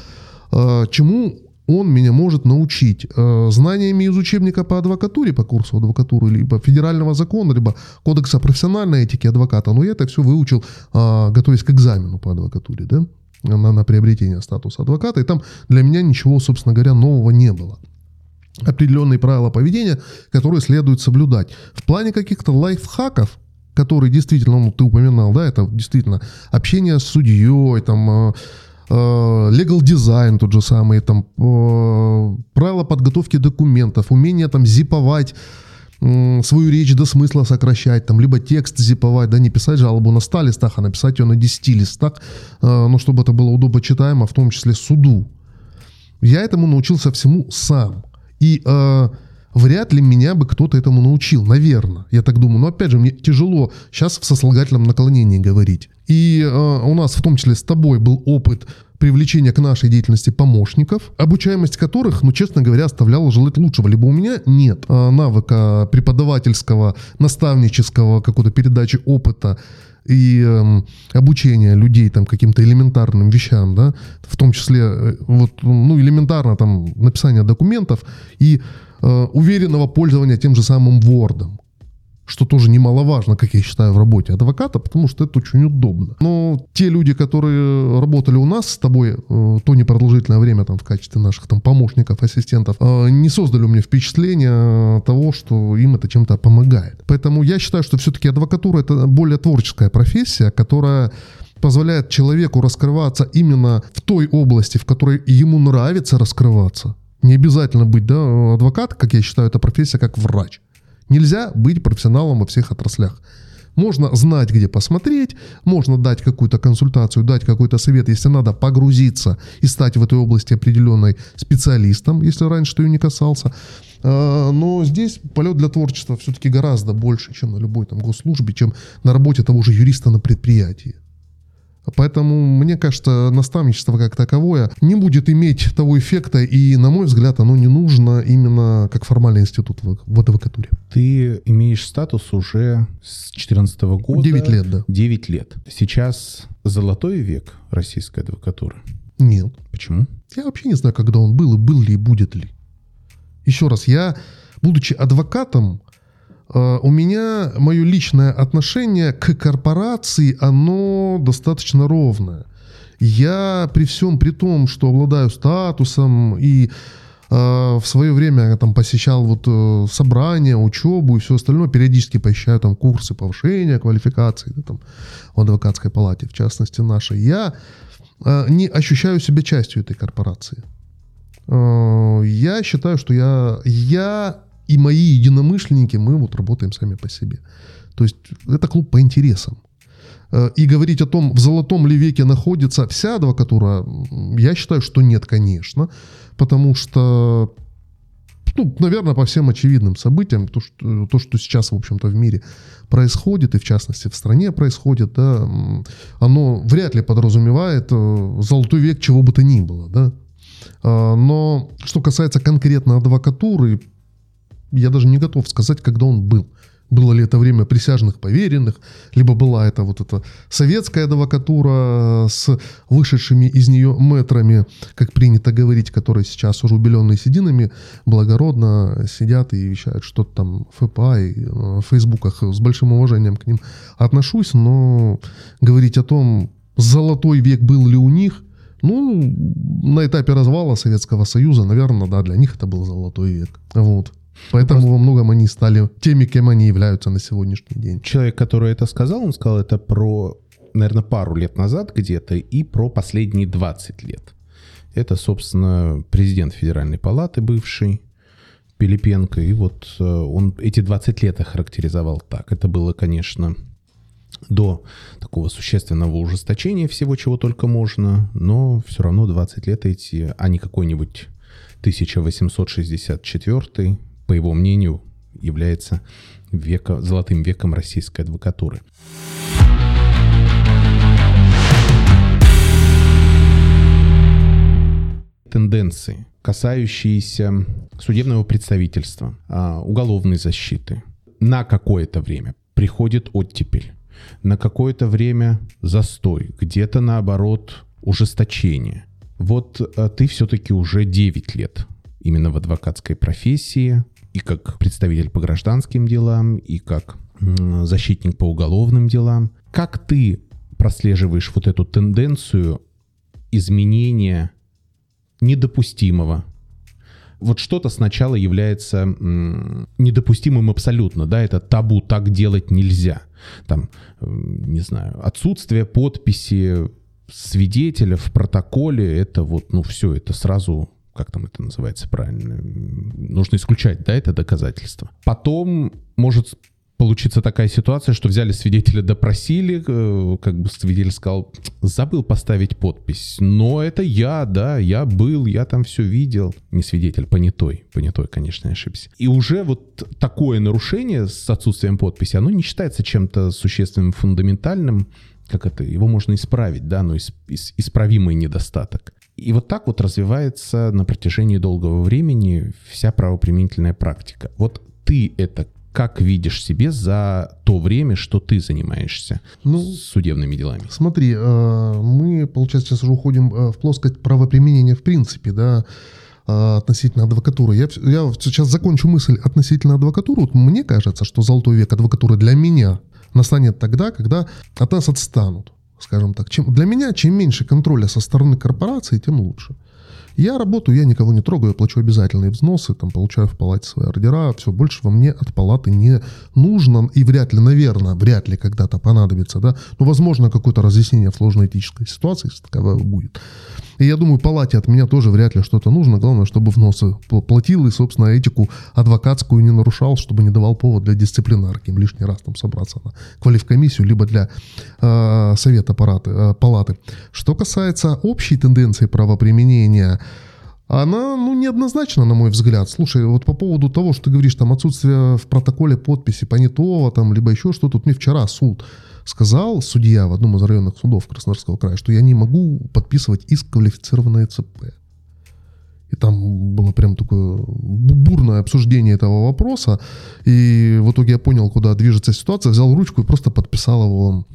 чему он меня может научить э, знаниями из учебника по адвокатуре, по курсу адвокатуры, либо федерального закона, либо кодекса профессиональной этики адвоката. Но я это все выучил, готовясь к экзамену по адвокатуре. Да? на, на приобретение статуса адвоката, и там для меня ничего, собственно говоря, нового не было. Определенные правила поведения, которые следует соблюдать. В плане каких-то лайфхаков, которые действительно, ну, ты упоминал, да, это действительно общение с судьей, там, legal дизайн тот же самый, там, правила подготовки документов, умение там зиповать свою речь до смысла сокращать, там, либо текст зиповать, да, не писать жалобу на 100 листах, а написать ее на 10 листах, ну, чтобы это было удобно читаемо, в том числе суду. Я этому научился всему сам. И э, вряд ли меня бы кто-то этому научил, наверное, я так думаю. Но опять же, мне тяжело сейчас в сослагательном наклонении говорить. И э, у нас в том числе с тобой был опыт привлечения к нашей деятельности помощников, обучаемость которых, ну, честно говоря, оставляла желать лучшего. Либо у меня нет э, навыка преподавательского, наставнического, какой-то передачи опыта, и э, обучение людей там каким-то элементарным вещам, да, в том числе э, вот, ну, элементарно там написание документов и э, уверенного пользования тем же самым Word что тоже немаловажно, как я считаю, в работе адвоката, потому что это очень удобно. Но те люди, которые работали у нас с тобой э, то непродолжительное время там, в качестве наших там, помощников, ассистентов, э, не создали у меня впечатление того, что им это чем-то помогает. Поэтому я считаю, что все-таки адвокатура это более творческая профессия, которая позволяет человеку раскрываться именно в той области, в которой ему нравится раскрываться. Не обязательно быть да, адвокат, как я считаю, это профессия как врач. Нельзя быть профессионалом во всех отраслях. Можно знать, где посмотреть, можно дать какую-то консультацию, дать какой-то совет, если надо погрузиться и стать в этой области определенной специалистом, если раньше ты ее не касался. А, но здесь полет для творчества все-таки гораздо больше, чем на любой там госслужбе, чем на работе того же юриста на предприятии. Поэтому, мне кажется, наставничество как таковое не будет иметь того эффекта, и, на мой взгляд, оно не нужно именно как формальный институт в адвокатуре. Ты имеешь статус уже с 2014 года. 9 лет, да. 9 лет. Сейчас золотой век российской адвокатуры? Нет. Почему? Я вообще не знаю, когда он был, и был ли, и будет ли. Еще раз, я, будучи адвокатом, у меня мое личное отношение к корпорации, оно достаточно ровное. Я при всем при том, что обладаю статусом и э, в свое время я там посещал вот э, собрания, учебу и все остальное, периодически посещаю там курсы повышения квалификации да, там, в адвокатской палате, в частности нашей, я э, не ощущаю себя частью этой корпорации. Я считаю, что я, я и мои единомышленники, мы вот работаем сами по себе. То есть это клуб по интересам. Э, и говорить о том, в золотом ли веке находится вся адвокатура, я считаю, что нет, конечно. Потому что, ну, наверное, по всем очевидным событиям, то что, то, что сейчас, в общем-то, в мире происходит, и в частности в стране происходит, да, оно вряд ли подразумевает э, золотой век чего бы то ни было. Да. Э, но что касается конкретно адвокатуры, я даже не готов сказать, когда он был. Было ли это время присяжных поверенных, либо была это вот эта советская адвокатура с вышедшими из нее метрами, как принято говорить, которые сейчас уже убеленные сединами, благородно сидят и вещают что-то там в ФПА и э, в фейсбуках. С большим уважением к ним отношусь, но говорить о том, золотой век был ли у них, ну, на этапе развала Советского Союза, наверное, да, для них это был золотой век. Вот. Поэтому Просто... во многом они стали теми, кем они являются на сегодняшний день. Человек, который это сказал, он сказал это про, наверное, пару лет назад где-то и про последние 20 лет. Это, собственно, президент Федеральной палаты бывший, Пилипенко. И вот э, он эти 20 лет охарактеризовал так. Это было, конечно, до такого существенного ужесточения всего, чего только можно, но все равно 20 лет эти, а не какой-нибудь 1864 по его мнению, является века, золотым веком российской адвокатуры. Тенденции, касающиеся судебного представительства, а, уголовной защиты, на какое-то время приходит оттепель, на какое-то время застой, где-то наоборот ужесточение. Вот а, ты все-таки уже 9 лет именно в адвокатской профессии, и как представитель по гражданским делам, и как защитник по уголовным делам. Как ты прослеживаешь вот эту тенденцию изменения недопустимого? Вот что-то сначала является недопустимым абсолютно, да, это табу, так делать нельзя. Там, не знаю, отсутствие подписи свидетеля в протоколе, это вот, ну, все, это сразу как там это называется правильно, нужно исключать, да, это доказательство. Потом может получиться такая ситуация, что взяли свидетеля, допросили, э, как бы свидетель сказал, забыл поставить подпись, но это я, да, я был, я там все видел. Не свидетель, понятой, понятой, конечно, ошибся. И уже вот такое нарушение с отсутствием подписи, оно не считается чем-то существенным, фундаментальным, как это, его можно исправить, да, но исправимый недостаток. И вот так вот развивается на протяжении долгого времени вся правоприменительная практика. Вот ты это как видишь себе за то время, что ты занимаешься ну, судебными делами? Смотри, э, мы, получается, сейчас уже уходим э, в плоскость правоприменения в принципе, да, э, относительно адвокатуры. Я, я сейчас закончу мысль относительно адвокатуры. Вот мне кажется, что золотой век адвокатуры для меня настанет тогда, когда от нас отстанут, скажем так. Чем, для меня, чем меньше контроля со стороны корпорации, тем лучше. Я работаю, я никого не трогаю, я плачу обязательные взносы, там, получаю в палате свои ордера, все, больше во мне от палаты не нужно, и вряд ли, наверное, вряд ли когда-то понадобится, да, но, возможно, какое-то разъяснение в сложной этической ситуации, если таковая будет. И я думаю, палате от меня тоже вряд ли что-то нужно, главное, чтобы взносы платил и, собственно, этику адвокатскую не нарушал, чтобы не давал повод для дисциплинарки, им лишний раз там собраться на квалифкомиссию, либо для э, совета палаты, э, палаты. Что касается общей тенденции правоприменения, она, ну, неоднозначна, на мой взгляд. Слушай, вот по поводу того, что ты говоришь, там, отсутствие в протоколе подписи понятого, там, либо еще что-то, вот мне вчера суд сказал, судья в одном из районных судов Краснодарского края, что я не могу подписывать иск квалифицированное ЦП. И там было прям такое бурное обсуждение этого вопроса. И в итоге я понял, куда движется ситуация, взял ручку и просто подписал его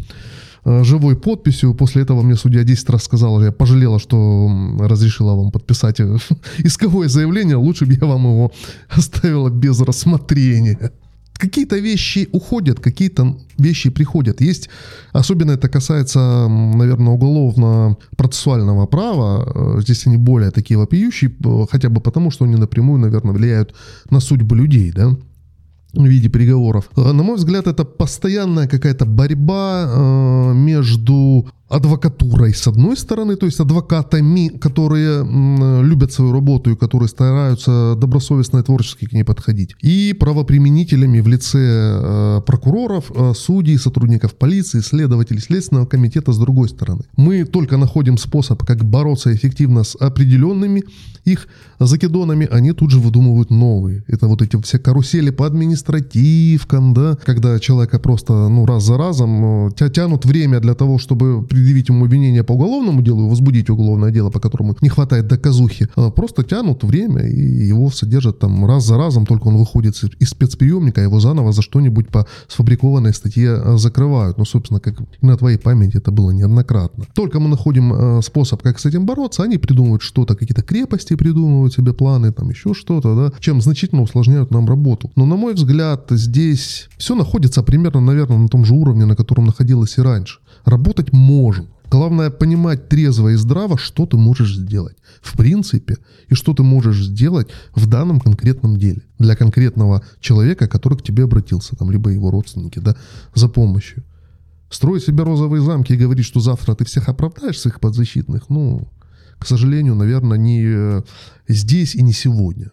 живой подписью. После этого мне судья 10 раз сказала, я пожалела, что разрешила вам подписать э, [laughs] исковое заявление, лучше бы я вам его [laughs] оставила без рассмотрения. Какие-то вещи уходят, какие-то вещи приходят. Есть, особенно это касается, наверное, уголовно-процессуального права. Э, здесь они более такие вопиющие, хотя бы потому, что они напрямую, наверное, влияют на судьбу людей, да в виде переговоров. Э, на мой взгляд, это постоянная какая-то борьба э, между адвокатурой с одной стороны, то есть адвокатами, которые любят свою работу и которые стараются добросовестно и творчески к ней подходить, и правоприменителями в лице э, прокуроров, э, судей, сотрудников полиции, следователей Следственного комитета с другой стороны. Мы только находим способ, как бороться эффективно с определенными их закидонами, они тут же выдумывают новые. Это вот эти все карусели по административкам, да, когда человека просто, ну, раз за разом э, тянут время для того, чтобы предъявить ему обвинение по уголовному делу возбудить уголовное дело, по которому не хватает доказухи, а просто тянут время и его содержат там раз за разом, только он выходит из спецприемника, его заново за что-нибудь по сфабрикованной статье а, закрывают. Ну, собственно, как на твоей памяти это было неоднократно. Только мы находим а, способ, как с этим бороться, они придумывают что-то, какие-то крепости придумывают себе планы, там еще что-то, да, чем значительно усложняют нам работу. Но, на мой взгляд, здесь все находится примерно, наверное, на том же уровне, на котором находилось и раньше. Работать можем. Главное понимать трезво и здраво, что ты можешь сделать в принципе, и что ты можешь сделать в данном конкретном деле для конкретного человека, который к тебе обратился, там, либо его родственники, да, за помощью. Строить себе розовые замки и говорить, что завтра ты всех оправдаешь, своих подзащитных, ну, к сожалению, наверное, не э, здесь и не сегодня.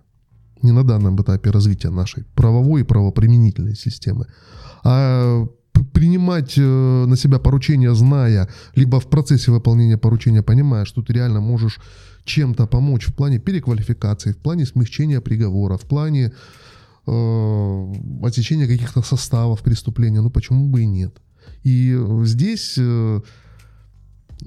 Не на данном этапе развития нашей правовой и правоприменительной системы. А принимать э, на себя поручения, зная, либо в процессе выполнения поручения, понимая, что ты реально можешь чем-то помочь в плане переквалификации, в плане смягчения приговора, в плане э, отсечения каких-то составов преступления, ну почему бы и нет. И здесь э,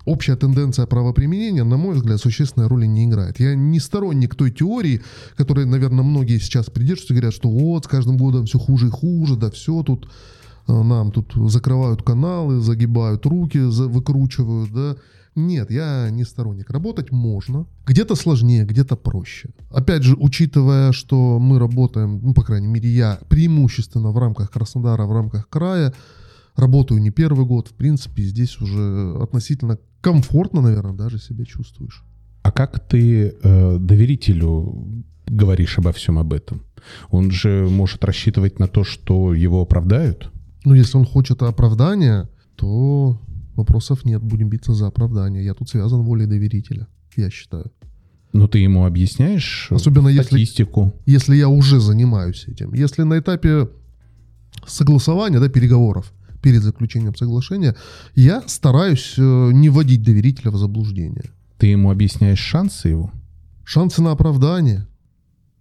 общая тенденция правоприменения, на мой взгляд, существенной роли не играет. Я не сторонник той теории, которой, наверное, многие сейчас придерживаются, говорят, что вот с каждым годом все хуже и хуже, да все тут Э, нам тут закрывают каналы, загибают руки, выкручивают, да. Нет, я не сторонник. Работать можно. Где-то сложнее, где-то проще. Опять же, учитывая, что мы работаем, ну, по крайней мере, я преимущественно в рамках Краснодара, в рамках края, работаю не первый год, в принципе, здесь уже относительно комфортно, наверное, даже себя чувствуешь. А как ты э, доверителю говоришь обо всем об этом? Он же может рассчитывать на то, что его оправдают? Ну, если он хочет оправдания, то Вопросов нет, будем биться за оправдание. Я тут связан волей доверителя, я считаю. Но ты ему объясняешь Особенно статистику. Если, если я уже занимаюсь этим. Если на этапе согласования, да, переговоров, перед заключением соглашения, я стараюсь э, не вводить доверителя в заблуждение. Ты ему объясняешь шансы его? Шансы на оправдание.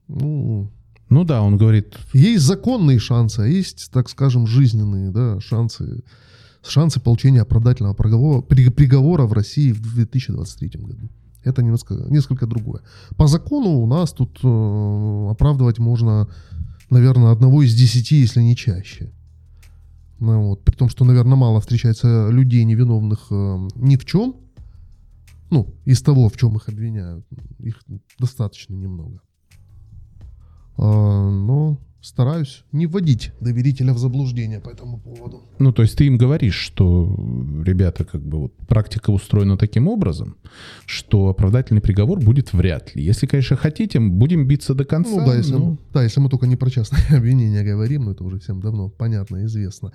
Ну, ну да, он говорит... Есть законные шансы, а есть, так скажем, жизненные да, шансы. Шансы получения оправдательного приговора, приговора в России в 2023 году. Это немножко, несколько другое. По закону у нас тут э, оправдывать можно, наверное, одного из десяти, если не чаще. Ну, вот, при том, что, наверное, мало встречается людей невиновных э, ни в чем. Ну, из того, в чем их обвиняют. Их достаточно немного. А, но стараюсь не вводить доверителя в заблуждение по этому поводу. Ну, то есть ты им говоришь, что, ребята, как бы вот практика устроена таким образом, что оправдательный приговор будет вряд ли. Если, конечно, хотите, будем биться до конца. Ну да, если, но... мы, да, если мы только не про частные [laughs] обвинения говорим, но это уже всем давно понятно и известно.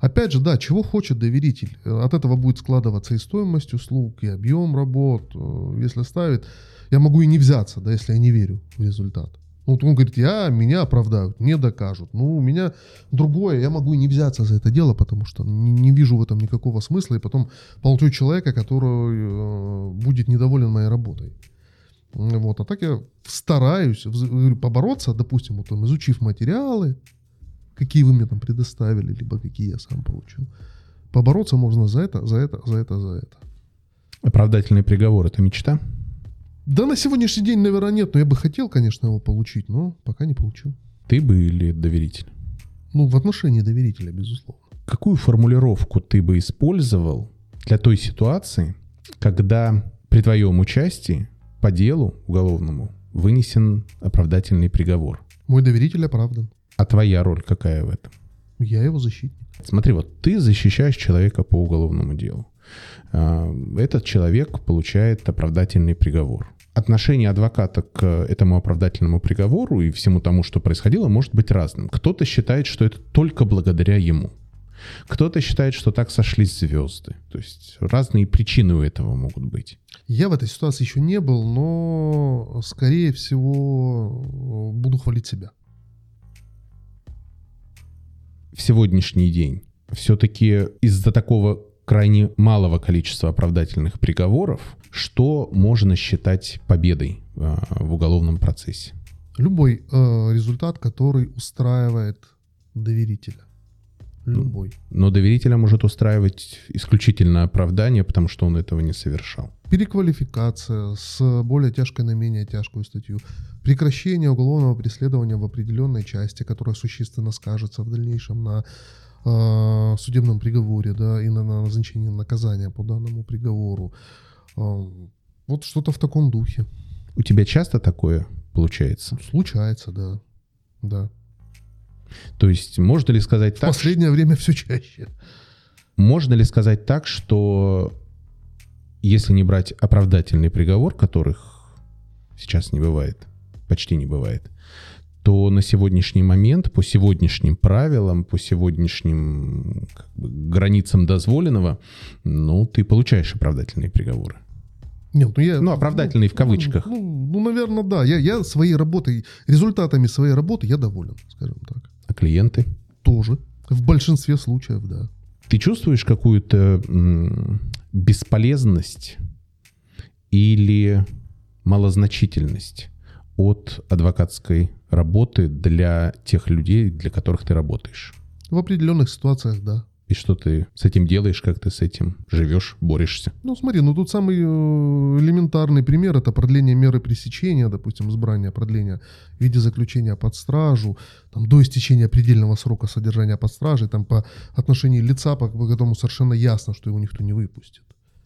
Опять же, да, чего хочет доверитель? От этого будет складываться и стоимость услуг, и объем работ. Если ставит, я могу и не взяться, да, если я не верю в результат. Вот он говорит, я, меня оправдают, не докажут. Ну, у меня другое, я могу и не взяться за это дело, потому что не, не вижу в этом никакого смысла, и потом получу человека, который э, будет недоволен моей работой. Вот, а так я стараюсь побороться, допустим, вот, там, изучив материалы, какие вы мне там предоставили, либо какие я сам получил. Побороться можно за это, за это, за это, за это. Оправдательный приговор — это мечта? Да на сегодняшний день, наверное, нет, но я бы хотел, конечно, его получить, но пока не получил. Ты бы или доверитель? Ну, в отношении доверителя, безусловно. Какую формулировку ты бы использовал для той ситуации, когда при твоем участии по делу уголовному вынесен оправдательный приговор? Мой доверитель оправдан. А твоя роль какая в этом? Я его защитник. Смотри, вот ты защищаешь человека по уголовному делу. А, этот человек получает оправдательный приговор отношение адвоката к этому оправдательному приговору и всему тому, что происходило, может быть разным. Кто-то считает, что это только благодаря ему. Кто-то считает, что так сошлись звезды. То есть разные причины у этого могут быть. Я в этой ситуации еще не был, но, скорее всего, буду хвалить себя. В сегодняшний день все-таки из-за такого крайне малого количества оправдательных приговоров, что можно считать победой э, в уголовном процессе? Любой э, результат, который устраивает доверителя. Любой. Но доверителя может устраивать исключительно оправдание, потому что он этого не совершал. Переквалификация с более тяжкой на менее тяжкую статью. Прекращение уголовного преследования в определенной части, которая существенно скажется в дальнейшем на э, судебном приговоре, да, и на, на назначение наказания по данному приговору. Э, вот что-то в таком духе. У тебя часто такое получается? Случается, да. Да. То есть можно ли сказать так? В последнее время все чаще. Можно ли сказать так, что если не брать оправдательный приговор, которых сейчас не бывает, почти не бывает, то на сегодняшний момент, по сегодняшним правилам, по сегодняшним как бы, границам дозволенного, ну, ты получаешь оправдательные приговоры. Нет, ну я... Ну, оправдательные ну, в кавычках. Ну, ну, ну, наверное, да. Я, я своей работой, результатами своей работы я доволен, скажем так. А клиенты? Тоже. В большинстве случаев, да. Ты чувствуешь какую-то бесполезность или малозначительность от адвокатской работы для тех людей, для которых ты работаешь? В определенных ситуациях, да. И что ты с этим делаешь, как ты с этим живешь, борешься? Ну смотри, ну тут самый э, элементарный пример это продление меры пресечения, допустим, избрание продления в виде заключения под стражу, там, до истечения предельного срока содержания под стражей, там по отношению лица, по, по которому совершенно ясно, что его никто не выпустит,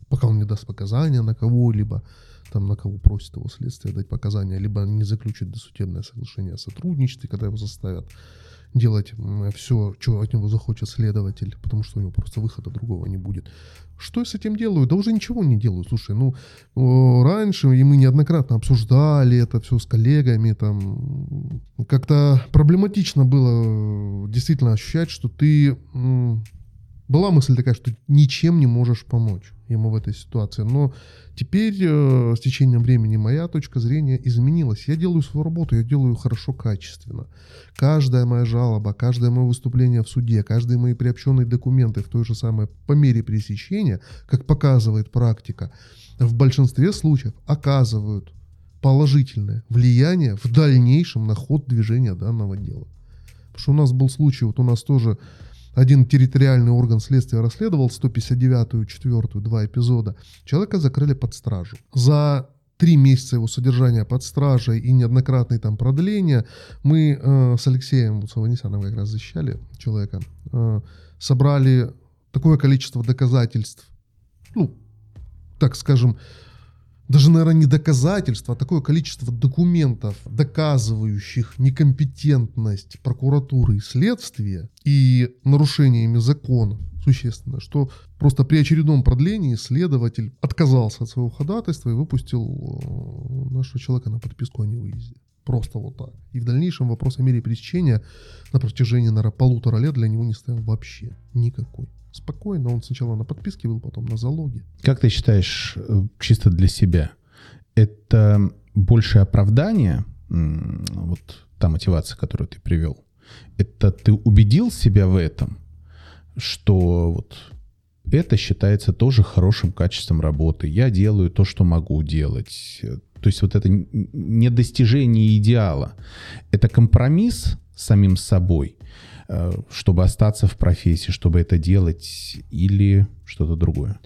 пока он не даст показания на кого-либо там на кого просит его следствие дать показания, либо не заключит досудебное соглашение о сотрудничестве, когда его заставят делать все, что от него захочет следователь, потому что у него просто выхода другого не будет. Что я с этим делаю? Да уже ничего не делаю. Слушай, ну, раньше, и мы неоднократно обсуждали это все с коллегами, там, как-то проблематично было действительно ощущать, что ты была мысль такая, что ничем не можешь помочь ему в этой ситуации. Но теперь э, с течением времени моя точка зрения изменилась. Я делаю свою работу, я делаю хорошо, качественно. Каждая моя жалоба, каждое мое выступление в суде, каждые мои приобщенные документы в той же самой по мере пресечения, как показывает практика, в большинстве случаев оказывают положительное влияние в дальнейшем на ход движения данного дела. Потому что у нас был случай, вот у нас тоже один территориальный орган следствия расследовал 159-ю, 4 два эпизода. Человека закрыли под стражу. За три месяца его содержания под стражей и неоднократные там продления, мы э, с Алексеем Саванесяном как раз защищали человека, э, собрали такое количество доказательств, ну, так скажем, даже, наверное, не доказательства, а такое количество документов, доказывающих некомпетентность прокуратуры и следствия и нарушениями закона существенно, что просто при очередном продлении следователь отказался от своего ходатайства и выпустил э, нашего человека на подписку о невыезде. Просто вот так. И в дальнейшем вопрос о мере пресечения на протяжении, наверное, полутора лет для него не стоял вообще никакой спокойно. Он сначала на подписке был, потом на залоге. Как ты считаешь, э, чисто для себя, это больше оправдание, вот та мотивация, которую ты привел, это ты убедил себя в этом, что вот это считается тоже хорошим качеством работы. Я делаю то, что могу делать. То есть вот это не достижение идеала. Это компромисс с самим собой. Э, чтобы остаться в профессии, чтобы это делать, или что-то другое?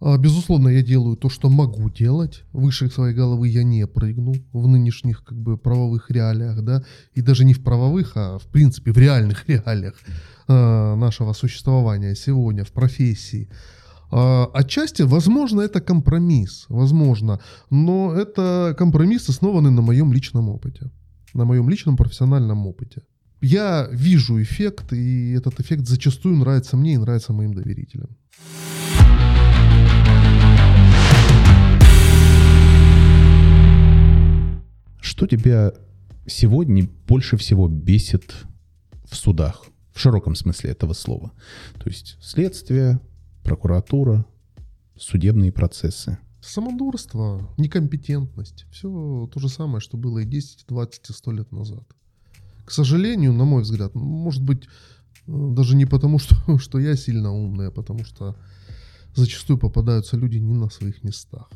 А, безусловно, я делаю то, что могу делать. Выше своей головы я не прыгну в нынешних как бы правовых реалиях, да, и даже не в правовых, а в принципе в реальных [laughs] реалиях э, нашего существования сегодня в профессии. Э, отчасти, возможно, это компромисс, возможно, но это компромисс, основанный на моем личном опыте, на моем личном профессиональном опыте я вижу эффект, и этот эффект зачастую нравится мне и нравится моим доверителям. Что тебя сегодня больше всего бесит в судах? В широком смысле этого слова. То есть следствие, прокуратура, судебные процессы. Самодурство, некомпетентность. Все то же самое, что было и 10, 20, и 100 лет назад. К сожалению, на мой взгляд, может быть, э, даже не потому, [laughs] что, что я сильно умный, а потому что зачастую попадаются люди не на своих местах.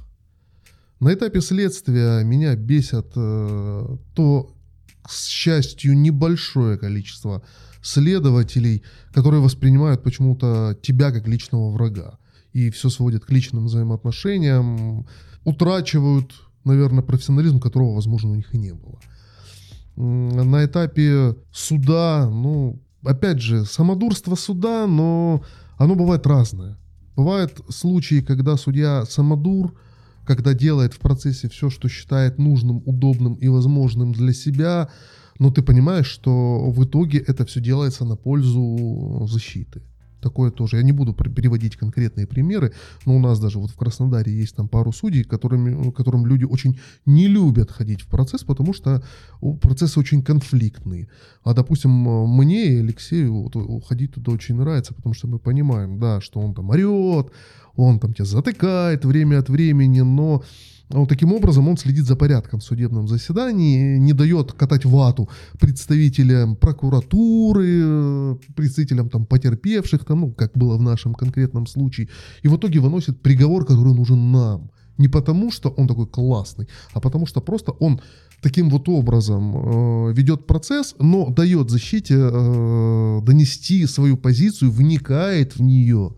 На этапе следствия меня бесят э, то, к счастью, небольшое количество следователей, которые воспринимают почему-то тебя как личного врага. И все сводят к личным взаимоотношениям, утрачивают, наверное, профессионализм, которого, возможно, у них и не было на этапе суда, ну, опять же, самодурство суда, но оно бывает разное. Бывают случаи, когда судья самодур, когда делает в процессе все, что считает нужным, удобным и возможным для себя, но ты понимаешь, что в итоге это все делается на пользу защиты такое тоже. Я не буду переводить конкретные примеры, но у нас даже вот в Краснодаре есть там пару судей, которыми, которым люди очень не любят ходить в процесс, потому что процессы очень конфликтные. А, допустим, мне и Алексею вот, ходить туда очень нравится, потому что мы понимаем, да, что он там орет, он там тебя затыкает время от времени, но вот таким образом он следит за порядком в судебном заседании, не дает катать вату представителям прокуратуры, представителям там потерпевших, там, ну, как было в нашем конкретном случае, и в итоге выносит приговор, который нужен нам. Не потому, что он такой классный, а потому что просто он таким вот образом э, ведет процесс, но дает защите э, донести свою позицию, вникает в нее.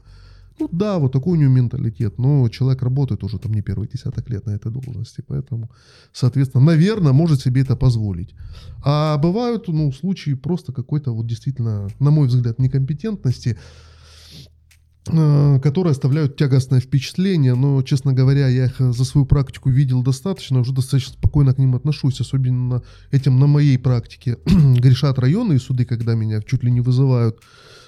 Ну да, вот такой у него менталитет, но человек работает уже там не первый десяток лет на этой должности, поэтому, соответственно, наверное, может себе это позволить. А бывают, ну, случаи просто какой-то вот действительно, на мой взгляд, некомпетентности, э, которые оставляют тягостное впечатление, но, честно говоря, я их за свою практику видел достаточно, уже достаточно спокойно к ним отношусь, особенно этим на моей практике [clears throat] грешат районные суды, когда меня чуть ли не вызывают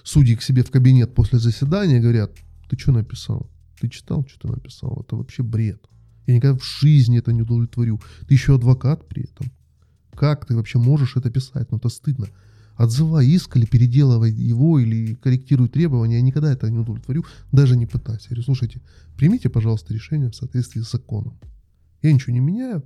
судьи к себе в кабинет после заседания, говорят, ты что написал? Ты читал, что ты написал? Это вообще бред. Я никогда в жизни это не удовлетворю. Ты еще адвокат при этом. Как ты вообще можешь это писать? Ну это стыдно. отзывай иск или переделывай его, или корректируй требования. Я никогда это не удовлетворю, даже не пытаюсь. Я говорю, слушайте, примите, пожалуйста, решение в соответствии с законом. Я ничего не меняю,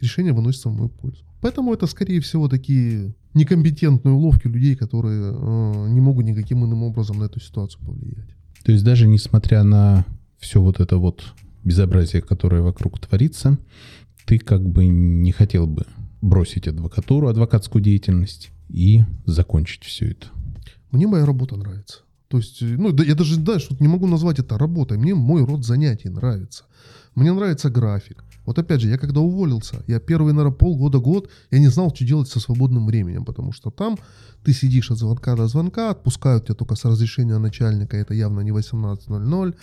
решение выносится в мою пользу. Поэтому это, скорее всего, такие некомпетентные уловки людей, которые э, не могут никаким иным образом на эту ситуацию повлиять. То есть даже несмотря на все вот это вот безобразие, которое вокруг творится, ты как бы не хотел бы бросить адвокатуру, адвокатскую деятельность и закончить все это? Мне моя работа нравится. То есть, ну, я даже, знаешь, вот не могу назвать это работой. Мне мой род занятий нравится. Мне нравится график. Вот опять же, я когда уволился, я первые, наверное, полгода-год, я не знал, что делать со свободным временем, потому что там ты сидишь от звонка до звонка, отпускают тебя только с разрешения начальника, это явно не 18.00, Э,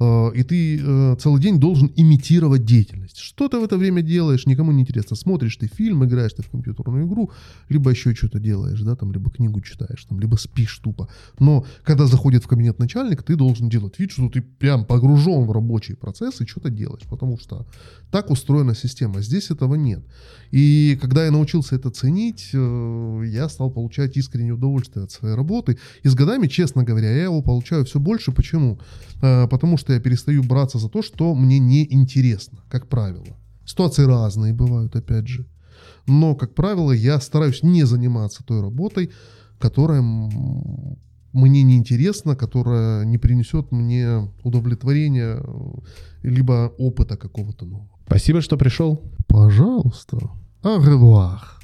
и ты э, целый день должен имитировать деятельность. Что ты в это время делаешь, никому не интересно. Смотришь ты фильм, играешь ты в компьютерную игру, либо еще что-то делаешь, да, там, либо книгу читаешь, там, либо спишь тупо. Но когда заходит в кабинет начальник, ты должен делать вид, что ты прям погружен в рабочий процесс и что-то делаешь, потому что так устроена система. Здесь этого нет. И когда я научился это ценить, э, я стал получать искреннее удовольствие от своей работы. И с годами, честно говоря, я его получаю все больше. Почему? Потому что я перестаю браться за то, что мне не интересно, как правило. Ситуации разные бывают, опять же. Но, как правило, я стараюсь не заниматься той работой, которая мне не интересна, которая не принесет мне удовлетворения, либо опыта какого-то нового. Спасибо, что пришел. Пожалуйста. Au revoir.